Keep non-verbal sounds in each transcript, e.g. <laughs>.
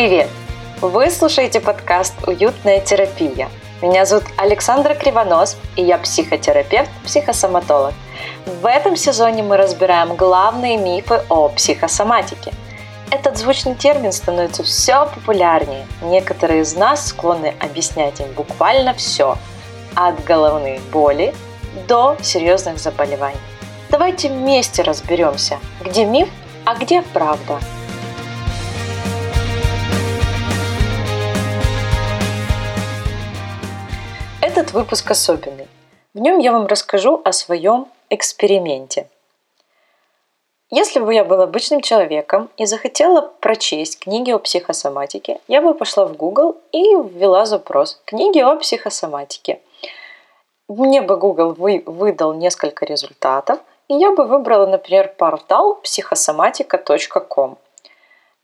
Привет! Вы слушаете подкаст «Уютная терапия». Меня зовут Александра Кривонос, и я психотерапевт, психосоматолог. В этом сезоне мы разбираем главные мифы о психосоматике. Этот звучный термин становится все популярнее. Некоторые из нас склонны объяснять им буквально все, от головной боли до серьезных заболеваний. Давайте вместе разберемся, где миф, а где правда. Этот выпуск особенный. В нем я вам расскажу о своем эксперименте. Если бы я был обычным человеком и захотела прочесть книги о психосоматике, я бы пошла в Google и ввела запрос «Книги о психосоматике». Мне бы Google вы, выдал несколько результатов, и я бы выбрала, например, портал психосоматика.ком.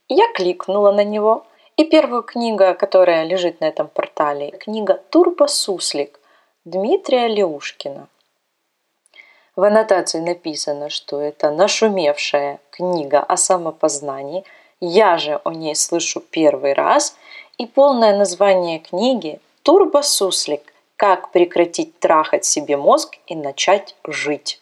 Я кликнула на него – и первая книга, которая лежит на этом портале, книга «Турбо Суслик» Дмитрия Леушкина. В аннотации написано, что это нашумевшая книга о самопознании. Я же о ней слышу первый раз. И полное название книги «Турбо Суслик. Как прекратить трахать себе мозг и начать жить»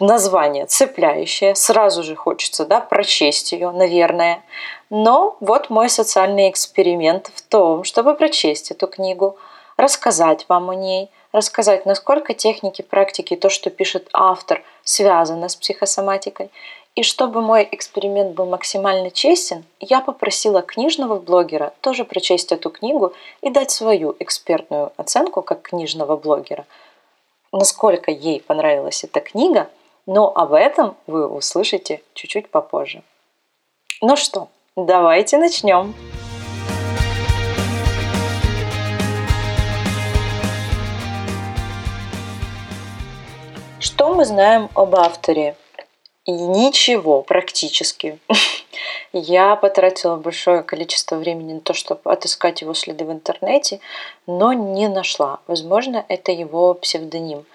название цепляющее, сразу же хочется да, прочесть ее, наверное. Но вот мой социальный эксперимент в том, чтобы прочесть эту книгу, рассказать вам о ней, рассказать, насколько техники, практики, то, что пишет автор, связано с психосоматикой. И чтобы мой эксперимент был максимально честен, я попросила книжного блогера тоже прочесть эту книгу и дать свою экспертную оценку как книжного блогера. Насколько ей понравилась эта книга – но об этом вы услышите чуть-чуть попозже. Ну что, давайте начнем. Что мы знаем об авторе? И ничего практически. <laughs> Я потратила большое количество времени на то, чтобы отыскать его следы в интернете, но не нашла. Возможно, это его псевдоним.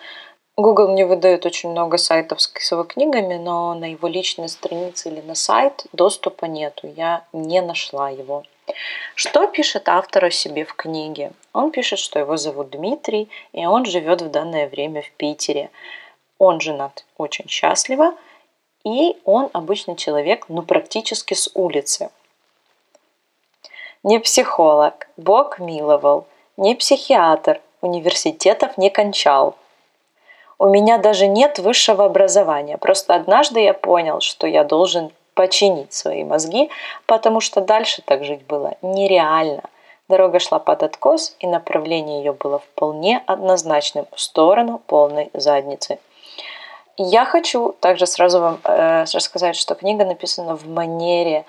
Google мне выдает очень много сайтов с его книгами, но на его личной странице или на сайт доступа нету. Я не нашла его. Что пишет автор о себе в книге? Он пишет, что его зовут Дмитрий, и он живет в данное время в Питере. Он женат очень счастливо, и он обычный человек, ну практически с улицы. Не психолог, Бог миловал, не психиатр, университетов не кончал – у меня даже нет высшего образования. Просто однажды я понял, что я должен починить свои мозги, потому что дальше так жить было нереально. Дорога шла под откос, и направление ее было вполне однозначным в сторону полной задницы. Я хочу также сразу вам э, рассказать, что книга написана в манере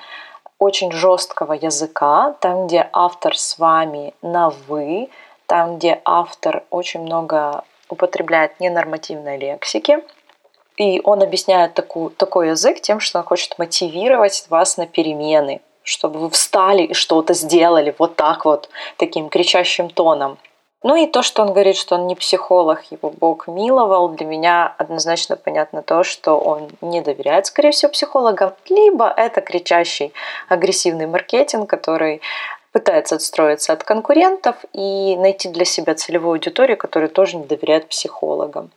очень жесткого языка, там, где автор с вами на «вы», там, где автор очень много употребляет ненормативной лексики. И он объясняет такую, такой язык тем, что он хочет мотивировать вас на перемены, чтобы вы встали и что-то сделали вот так вот, таким кричащим тоном. Ну и то, что он говорит, что он не психолог, его Бог миловал, для меня однозначно понятно то, что он не доверяет, скорее всего, психологам, либо это кричащий агрессивный маркетинг, который пытается отстроиться от конкурентов и найти для себя целевую аудиторию, которая тоже не доверяет психологам.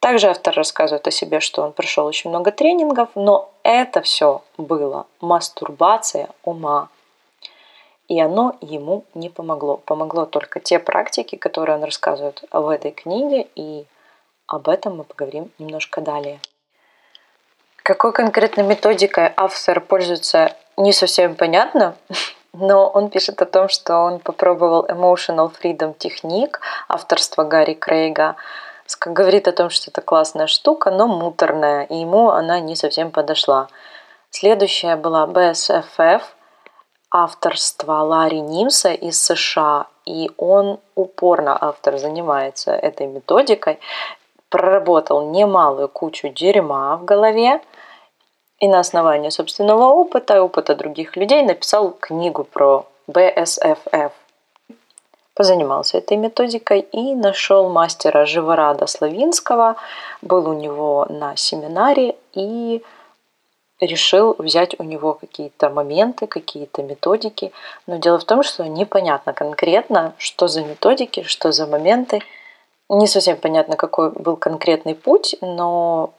Также автор рассказывает о себе, что он прошел очень много тренингов, но это все было мастурбация ума. И оно ему не помогло. Помогло только те практики, которые он рассказывает в этой книге, и об этом мы поговорим немножко далее. Какой конкретной методикой автор пользуется, не совсем понятно, но он пишет о том, что он попробовал Emotional Freedom техник авторства Гарри Крейга. Говорит о том, что это классная штука, но муторная, и ему она не совсем подошла. Следующая была BSFF авторства Ларри Нимса из США, и он упорно, автор, занимается этой методикой, проработал немалую кучу дерьма в голове, и на основании собственного опыта и опыта других людей написал книгу про БСФФ. Позанимался этой методикой и нашел мастера Живорада Славинского, был у него на семинаре и решил взять у него какие-то моменты, какие-то методики. Но дело в том, что непонятно конкретно, что за методики, что за моменты. Не совсем понятно, какой был конкретный путь, но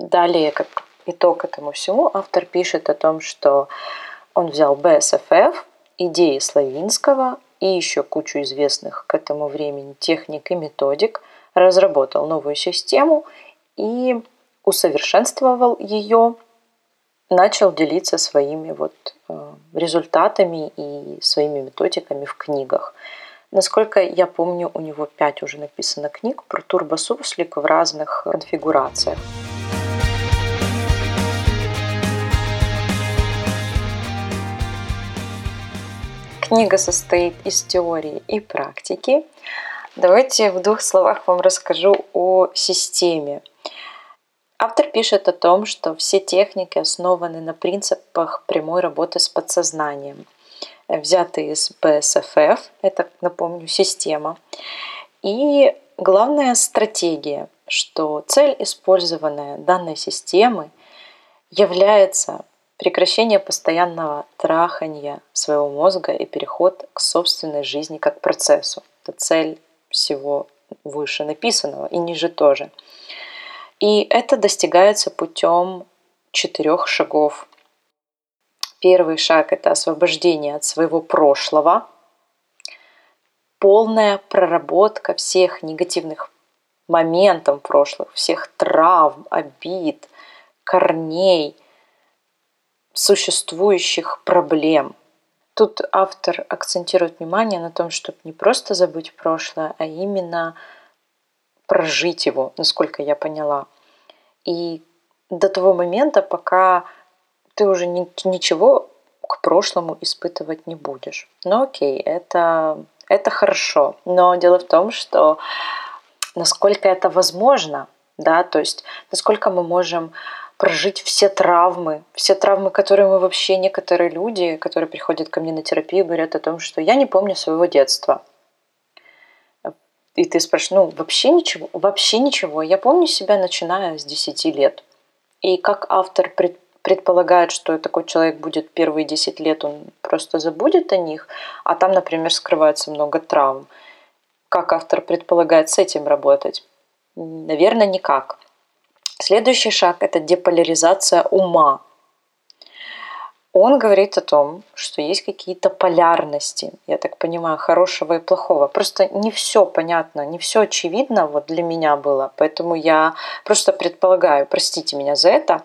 далее, как итог этому всему, автор пишет о том, что он взял BSFF, идеи Славинского и еще кучу известных к этому времени техник и методик, разработал новую систему и усовершенствовал ее, начал делиться своими вот э, результатами и своими методиками в книгах. Насколько я помню, у него пять уже написано книг про турбосуслик в разных конфигурациях. Книга состоит из теории и практики. Давайте в двух словах вам расскажу о системе. Автор пишет о том, что все техники основаны на принципах прямой работы с подсознанием, взятые из BSFF, это, напомню, система, и главная стратегия, что цель использованная данной системы является прекращение постоянного трахания своего мозга и переход к собственной жизни как процессу. Это цель всего выше написанного и ниже тоже. И это достигается путем четырех шагов. Первый шаг – это освобождение от своего прошлого, полная проработка всех негативных моментов прошлых, всех травм, обид, корней, существующих проблем. Тут автор акцентирует внимание на том, чтобы не просто забыть прошлое, а именно прожить его, насколько я поняла. И до того момента, пока ты уже ни, ничего к прошлому испытывать не будешь. Ну окей, это, это хорошо. Но дело в том, что насколько это возможно, да, то есть насколько мы можем прожить все травмы, все травмы, которые мы вообще, некоторые люди, которые приходят ко мне на терапию, говорят о том, что я не помню своего детства. И ты спрашиваешь, ну вообще ничего, вообще ничего. Я помню себя, начиная с 10 лет. И как автор пред, предполагает, что такой человек будет первые 10 лет, он просто забудет о них, а там, например, скрывается много травм. Как автор предполагает с этим работать? Наверное, никак. Следующий шаг – это деполяризация ума. Он говорит о том, что есть какие-то полярности, я так понимаю, хорошего и плохого. Просто не все понятно, не все очевидно вот для меня было, поэтому я просто предполагаю, простите меня за это.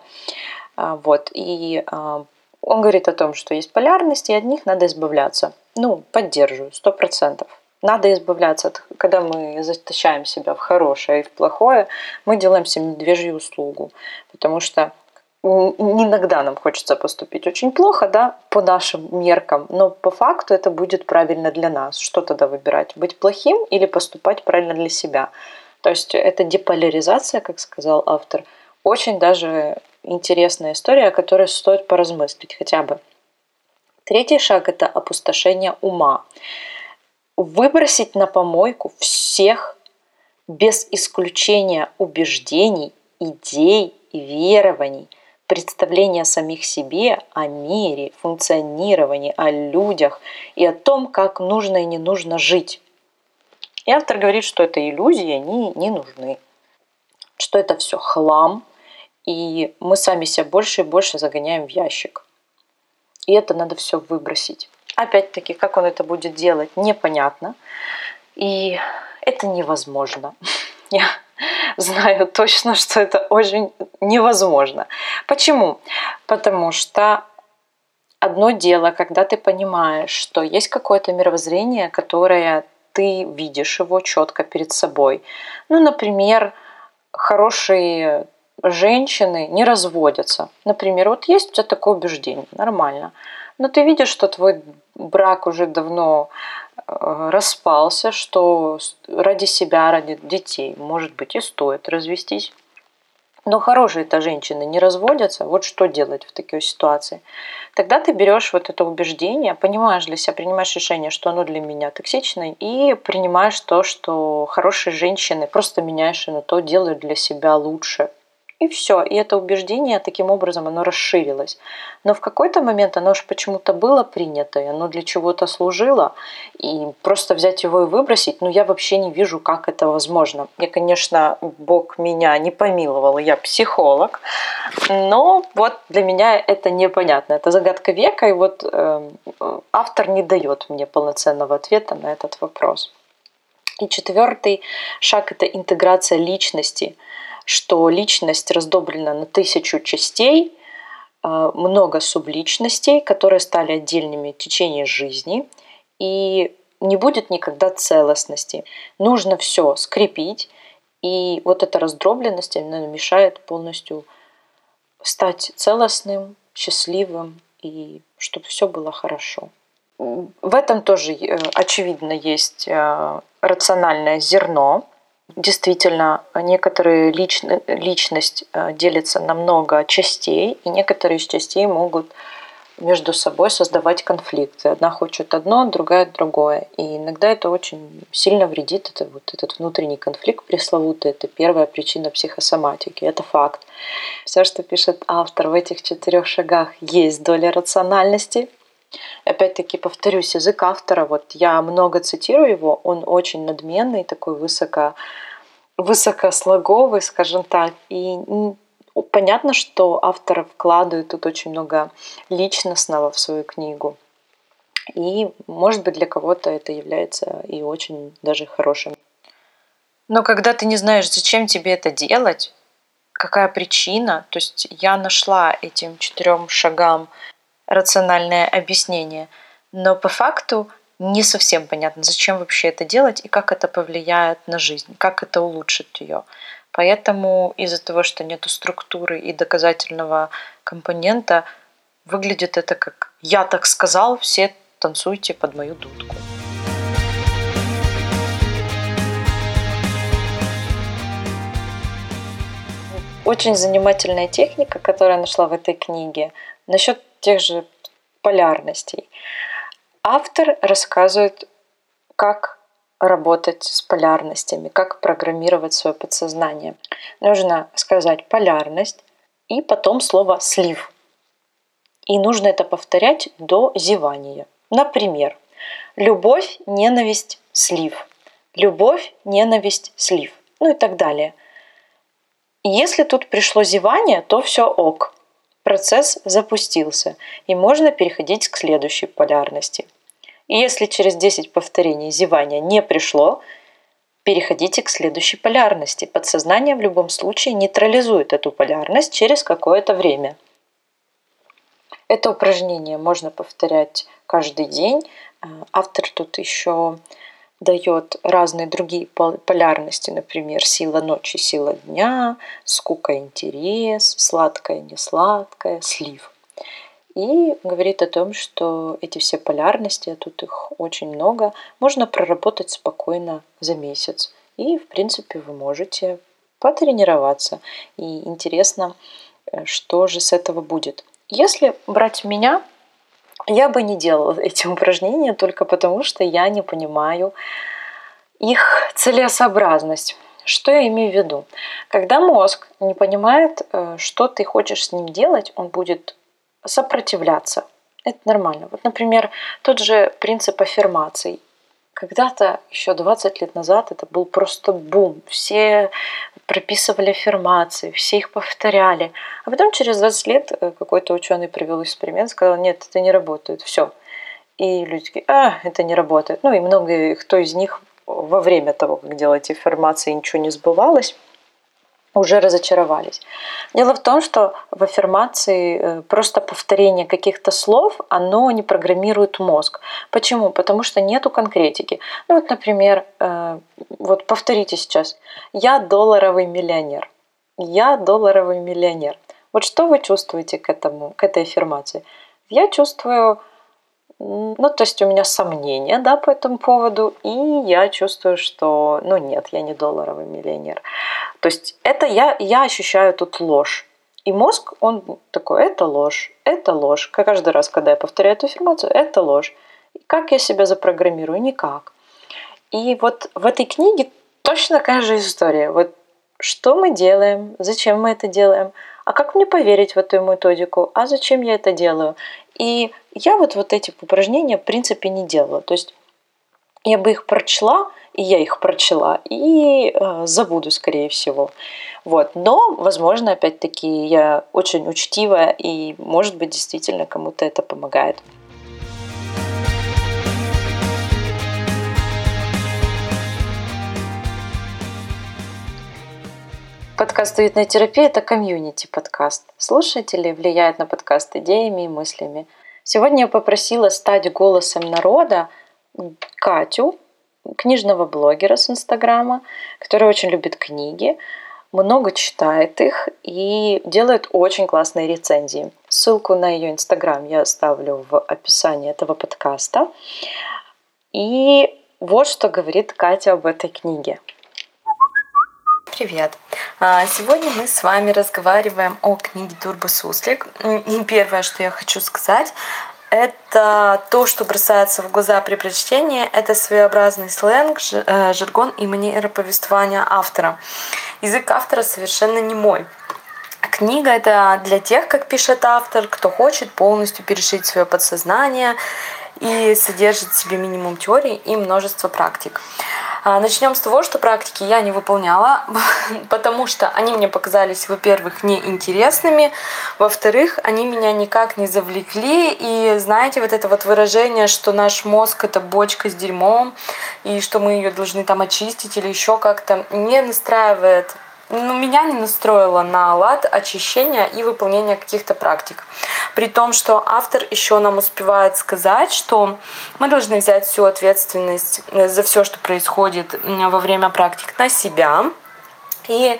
А, вот, и а, он говорит о том, что есть полярности, и от них надо избавляться. Ну, поддерживаю, сто процентов. Надо избавляться от, когда мы затащаем себя в хорошее и в плохое, мы делаем себе медвежью услугу, потому что иногда нам хочется поступить очень плохо, да, по нашим меркам, но по факту это будет правильно для нас. Что тогда выбирать? Быть плохим или поступать правильно для себя? То есть это деполяризация, как сказал автор, очень даже интересная история, о которой стоит поразмыслить хотя бы. Третий шаг – это опустошение ума выбросить на помойку всех без исключения убеждений, идей верований, представления о самих себе, о мире, функционировании, о людях и о том, как нужно и не нужно жить. И автор говорит, что это иллюзии, они не нужны, что это все хлам, и мы сами себя больше и больше загоняем в ящик. И это надо все выбросить. Опять-таки, как он это будет делать, непонятно. И это невозможно. <laughs> Я знаю точно, что это очень невозможно. Почему? Потому что одно дело, когда ты понимаешь, что есть какое-то мировоззрение, которое ты видишь его четко перед собой. Ну, например, хорошие женщины не разводятся. Например, вот есть у тебя такое убеждение, нормально. Но ты видишь, что твой брак уже давно э, распался, что ради себя, ради детей, может быть, и стоит развестись. Но хорошие-то женщины не разводятся. Вот что делать в такой ситуации? Тогда ты берешь вот это убеждение, понимаешь для себя, принимаешь решение, что оно для меня токсичное, и принимаешь то, что хорошие женщины, просто меняешь на то, делают для себя лучше, И все. И это убеждение таким образом оно расширилось. Но в какой-то момент оно же почему-то было принято, и оно для чего-то служило. И просто взять его и выбросить, ну я вообще не вижу, как это возможно. Я, конечно, Бог меня не помиловал, я психолог, но вот для меня это непонятно. Это загадка века, и вот э, автор не дает мне полноценного ответа на этот вопрос. И четвертый шаг – это интеграция личности – что личность раздоблена на тысячу частей, э, много субличностей, которые стали отдельными в течение жизни, и не будет никогда целостности. Нужно все скрепить, и вот эта раздробленность, она мешает полностью стать целостным, счастливым, и чтобы все было хорошо. В этом тоже, э, очевидно, есть э, рациональное зерно, Действительно, некоторые лично, личность э, делится на много частей, и некоторые из частей могут между собой создавать конфликты. Одна хочет одно, другая другое. И иногда это очень сильно вредит. Это вот этот внутренний конфликт пресловутый. Это первая причина психосоматики. Это факт. Все, что пишет автор в этих четырех шагах, есть доля рациональности. Опять-таки повторюсь, язык автора, вот я много цитирую его, он очень надменный, такой высоко, высокослоговый, скажем так, и понятно, что автор вкладывает тут очень много личностного в свою книгу. И, может быть, для кого-то это является и очень даже хорошим. Но когда ты не знаешь, зачем тебе это делать, какая причина, то есть я нашла этим четырем шагам рациональное объяснение, но по факту не совсем понятно, зачем вообще это делать и как это повлияет на жизнь, как это улучшит ее. Поэтому из-за того, что нет структуры и доказательного компонента, выглядит это как «я так сказал, все танцуйте под мою дудку». Очень занимательная техника, которую я нашла в этой книге, насчет тех же полярностей. Автор рассказывает, как работать с полярностями, как программировать свое подсознание. Нужно сказать полярность и потом слово слив. И нужно это повторять до зевания. Например, любовь, ненависть, слив. Любовь, ненависть, слив. Ну и так далее. Если тут пришло зевание, то все ок. Процесс запустился, и можно переходить к следующей полярности. И если через 10 повторений зевания не пришло, переходите к следующей полярности. Подсознание в любом случае нейтрализует эту полярность через какое-то время. Это упражнение можно повторять каждый день. Автор тут еще дает разные другие полярности, например, сила ночи, сила дня, скука, интерес, сладкое, несладкое, слив. И говорит о том, что эти все полярности, а тут их очень много, можно проработать спокойно за месяц. И, в принципе, вы можете потренироваться. И интересно, э, что же с этого будет. Если брать меня, я бы не делала эти упражнения только потому, что я не понимаю их целесообразность. Что я имею в виду? Когда мозг не понимает, э, что ты хочешь с ним делать, он будет сопротивляться. Это нормально. Вот, например, тот же принцип аффирмаций. Когда-то, еще 20 лет назад, это был просто бум. Все прописывали аффирмации, все их повторяли. А потом через 20 лет э, какой-то ученый провел эксперимент, сказал, нет, это не работает, все. И люди такие, а, это не работает. Ну и много кто из них во время того, как делать аффирмации, ничего не сбывалось уже разочаровались. Дело в том, что в аффирмации э, просто повторение каких-то слов, оно не программирует мозг. Почему? Потому что нету конкретики. Ну вот, например, э, вот повторите сейчас. Я долларовый миллионер. Я долларовый миллионер. Вот что вы чувствуете к, этому, к этой аффирмации? Я чувствую ну, то есть у меня сомнения, да, по этому поводу, и я чувствую, что, ну, нет, я не долларовый миллионер. То есть это я, я ощущаю тут ложь. И мозг, он такой, это ложь, это ложь. Каждый раз, когда я повторяю эту информацию, это ложь. Как я себя запрограммирую? Никак. И вот в этой книге точно такая же история. Вот что мы делаем, зачем мы это делаем, а как мне поверить в эту методику, а зачем я это делаю. И я вот, вот эти упражнения в принципе не делала. То есть я бы их прочла, и я их прочла, и э, забуду, скорее всего. Вот. Но, возможно, опять-таки, я очень учтивая, и, может быть, действительно кому-то это помогает. Подкаст «Уютная терапия» – это комьюнити-подкаст. Слушатели влияют на подкаст идеями и мыслями. Сегодня я попросила стать голосом народа Катю, книжного блогера с Инстаграма, который очень любит книги, много читает их и делает очень классные рецензии. Ссылку на ее Инстаграм я оставлю в описании этого подкаста. И вот что говорит Катя об этой книге. Привет! А, сегодня мы с вами разговариваем о книге Турбо Суслик. И первое, что я хочу сказать, это то, что бросается в глаза при прочтении, это своеобразный сленг, э, жаргон и манера повествования автора. Язык автора совершенно не мой. Книга это для тех, как пишет автор, кто хочет полностью перешить свое подсознание и содержит в себе минимум теории и множество практик. А, Начнем с того, что практики я не выполняла, <laughs> потому что они мне показались, во-первых, неинтересными, во-вторых, они меня никак не завлекли. И знаете, вот это вот выражение, что наш мозг это бочка с дерьмом, и что мы ее должны там очистить или еще как-то, не настраивает ну, меня не настроило на лад очищения и выполнения каких-то практик. При том, что автор еще нам успевает сказать, что мы должны взять всю ответственность э, за все, что происходит во время практик на себя. И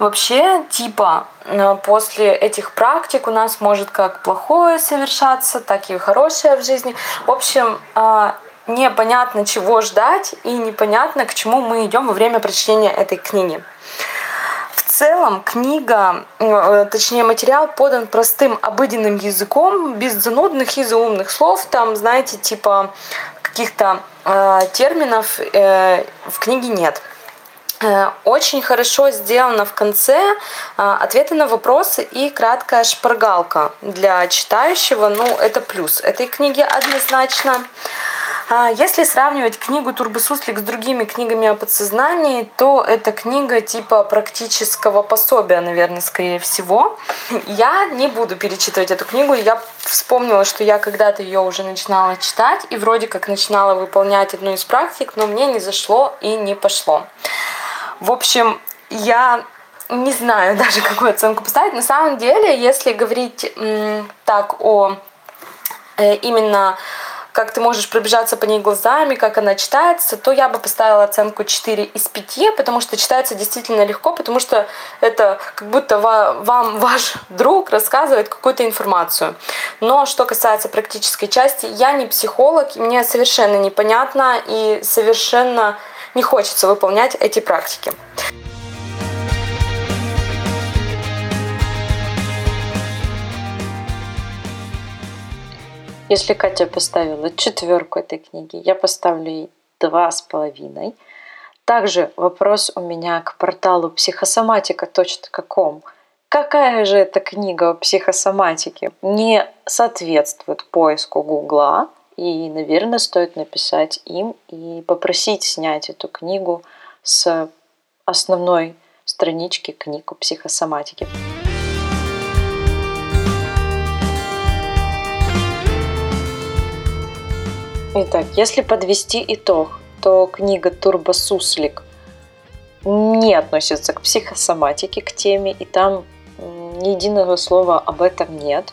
вообще, типа, э, после этих практик у нас может как плохое совершаться, так и хорошее в жизни. В общем, э, непонятно, чего ждать, и непонятно, к чему мы идем во время прочтения этой книги целом книга, э, точнее материал подан простым обыденным языком, без занудных и заумных слов. Там, знаете, типа каких-то э, терминов э, в книге нет. Э, очень хорошо сделано в конце э, ответы на вопросы и краткая шпаргалка для читающего. Ну, это плюс этой книги однозначно. А если сравнивать книгу Турбосуслик с другими книгами о подсознании, то это книга типа практического пособия, наверное, скорее всего. Я не буду перечитывать эту книгу. Я вспомнила, что я когда-то ее уже начинала читать и вроде как начинала выполнять одну из практик, но мне не зашло и не пошло. В общем, я не знаю <laughs> даже, какую оценку поставить. На самом деле, если говорить так о э, именно как ты можешь пробежаться по ней глазами, как она читается, то я бы поставила оценку 4 из 5, потому что читается действительно легко, потому что это как будто вам <laughs> ваш друг рассказывает какую-то информацию. Но что касается практической части, я не психолог, мне совершенно непонятно и совершенно не хочется выполнять эти практики. Если Катя поставила четверку этой книги, я поставлю ей два с половиной. Также вопрос у меня к порталу психосоматика.ком. Какая же эта книга о психосоматике не соответствует поиску Гугла? И, наверное, стоит написать им и попросить снять эту книгу с основной странички книг о психосоматике. Итак, если подвести итог, то книга Турбо Суслик не относится к психосоматике, к теме, и там ни единого слова об этом нет.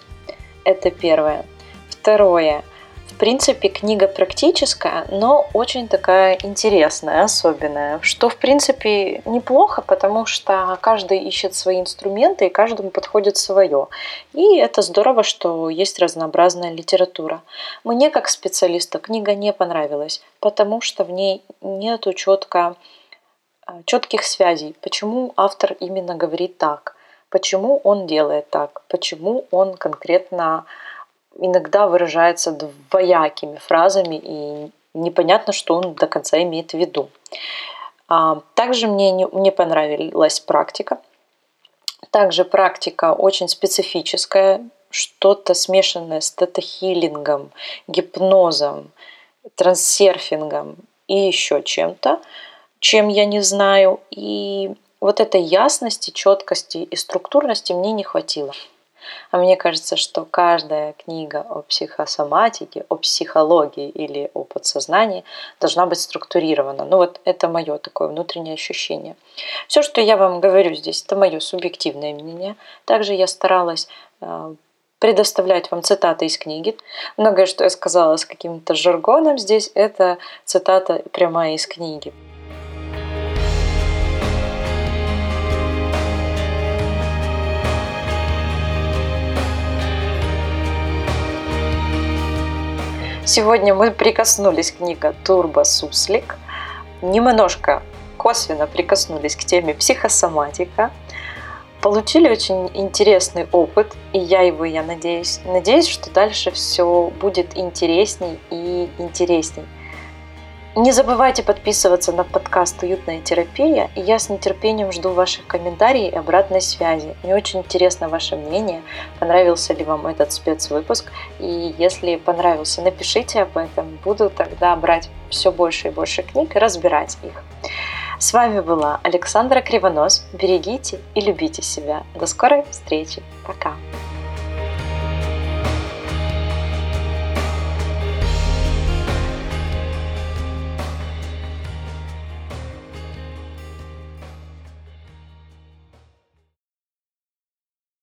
Это первое. Второе. В принципе, книга практическая, но очень такая интересная, особенная, что, в принципе, неплохо, потому что каждый ищет свои инструменты, и каждому подходит свое. И это здорово, что есть разнообразная литература. Мне, как специалисту, книга не понравилась, потому что в ней нету четко а, четких связей, почему автор именно говорит так, почему он делает так, почему он конкретно иногда выражается двоякими фразами, и непонятно, что он до конца имеет в виду. А, также мне не, не понравилась практика. Также практика очень специфическая, что-то смешанное с тета-хиллингом, гипнозом, трансерфингом и еще чем-то, чем я не знаю. И вот этой ясности, четкости и структурности мне не хватило. А мне кажется, что каждая книга о психосоматике, о психологии или о подсознании должна быть структурирована. Ну вот это мое такое внутреннее ощущение. Все, что я вам говорю здесь, это мое субъективное мнение. Также я старалась э, предоставлять вам цитаты из книги. Многое, что я сказала с каким-то жаргоном здесь, это цитата прямая из книги. Сегодня мы прикоснулись к книге «Турбо Суслик», немножко косвенно прикоснулись к теме психосоматика, получили очень интересный опыт, и я его, я надеюсь, надеюсь, что дальше все будет интересней и интересней. Не забывайте подписываться на подкаст «Уютная терапия», и я с нетерпением жду ваших комментариев и обратной связи. Мне очень интересно ваше мнение, понравился ли вам этот спецвыпуск, и если понравился, напишите об этом. Буду тогда брать все больше и больше книг и разбирать их. С вами была Александра Кривонос. Берегите и любите себя. До скорой встречи. Пока.